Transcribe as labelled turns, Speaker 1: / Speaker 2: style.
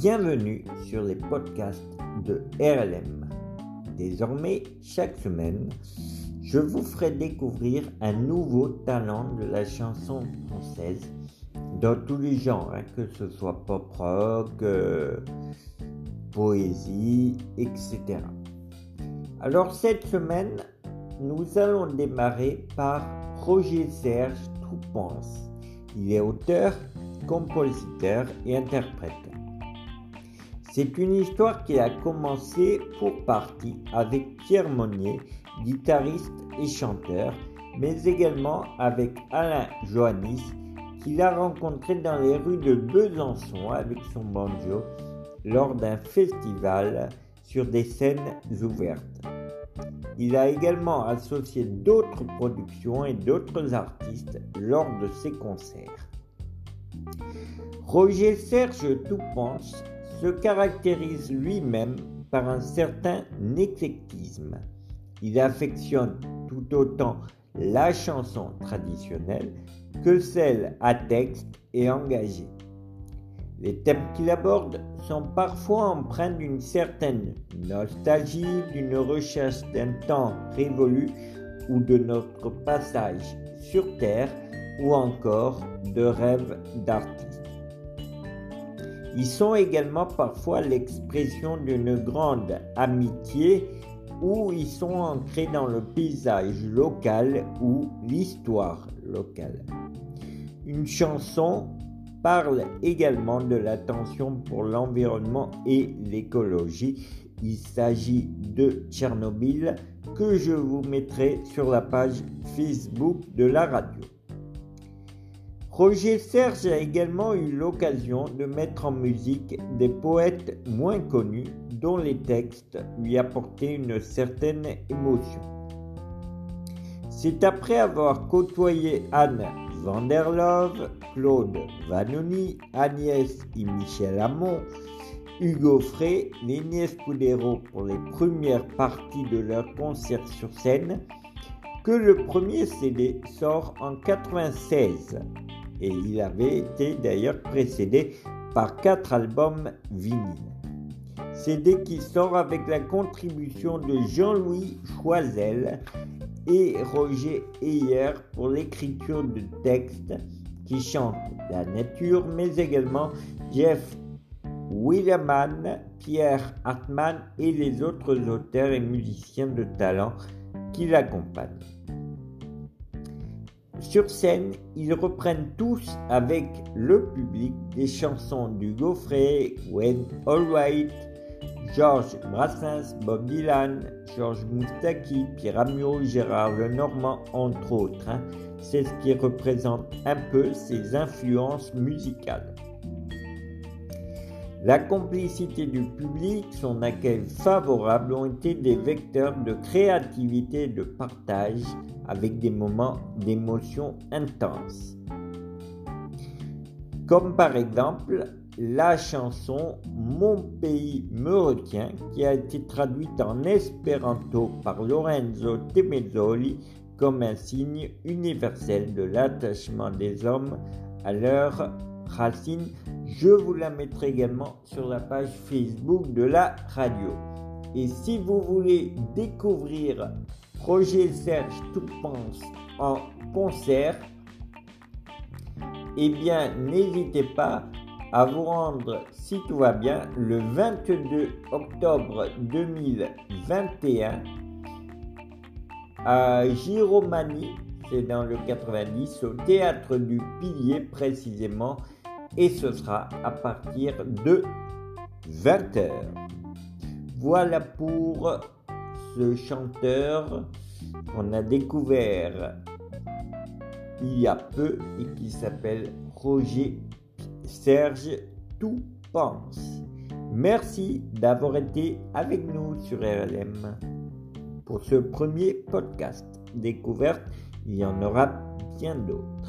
Speaker 1: Bienvenue sur les podcasts de RLM. Désormais, chaque semaine, je vous ferai découvrir un nouveau talent de la chanson française dans tous les genres, hein, que ce soit pop rock, euh, poésie, etc. Alors cette semaine, nous allons démarrer par Roger Serge Troupance. Il est auteur, compositeur et interprète. C'est une histoire qui a commencé pour partie avec Pierre Monnier, guitariste et chanteur, mais également avec Alain Joannis, qu'il a rencontré dans les rues de Besançon avec son banjo lors d'un festival sur des scènes ouvertes. Il a également associé d'autres productions et d'autres artistes lors de ses concerts. Roger Serge Toupance se caractérise lui-même par un certain éclectisme. Il affectionne tout autant la chanson traditionnelle que celle à texte et engagé. Les thèmes qu'il aborde sont parfois empreints d'une certaine nostalgie, d'une recherche d'un temps révolu ou de notre passage sur Terre ou encore de rêves d'artistes. Ils sont également parfois l'expression d'une grande amitié ou ils sont ancrés dans le paysage local ou l'histoire locale. Une chanson parle également de l'attention pour l'environnement et l'écologie. Il s'agit de Tchernobyl que je vous mettrai sur la page Facebook de la radio. Roger Serge a également eu l'occasion de mettre en musique des poètes moins connus dont les textes lui apportaient une certaine émotion. C'est après avoir côtoyé Anne van der Love, Claude Vanoni, Agnès et Michel Hamon, Hugo Frey, Néné Scudero pour les premières parties de leur concert sur scène, que le premier CD sort en 96 et il avait été d'ailleurs précédé par quatre albums vinyles. CD qui sort avec la contribution de Jean-Louis Choisel et Roger Heyer pour l'écriture de textes qui chantent la nature, mais également Jeff Williamman, Pierre Hartmann et les autres auteurs et musiciens de talent qui l'accompagnent. Sur scène, ils reprennent tous avec le public des chansons du Gaufret, When Alright, Georges Brassens, Bob Dylan, Georges Moustaki, Pierre Amiot, Gérard Lenormand, entre autres. Hein. C'est ce qui représente un peu ses influences musicales. La complicité du public, son accueil favorable ont été des vecteurs de créativité et de partage avec des moments d'émotion intense. Comme par exemple la chanson Mon pays me retient qui a été traduite en espéranto par Lorenzo Temezzoli comme un signe universel de l'attachement des hommes à leur racine. Je vous la mettrai également sur la page Facebook de la radio. Et si vous voulez découvrir Roger Serge Toupance en concert, eh bien n'hésitez pas à vous rendre, si tout va bien, le 22 octobre 2021 à Giromanie, c'est dans le 90, au théâtre du Pilier précisément, et ce sera à partir de 20h. Voilà pour ce chanteur qu'on a découvert il y a peu et qui s'appelle Roger Serge Tout Pense. Merci d'avoir été avec nous sur RLM pour ce premier podcast découverte. Il y en aura bien d'autres.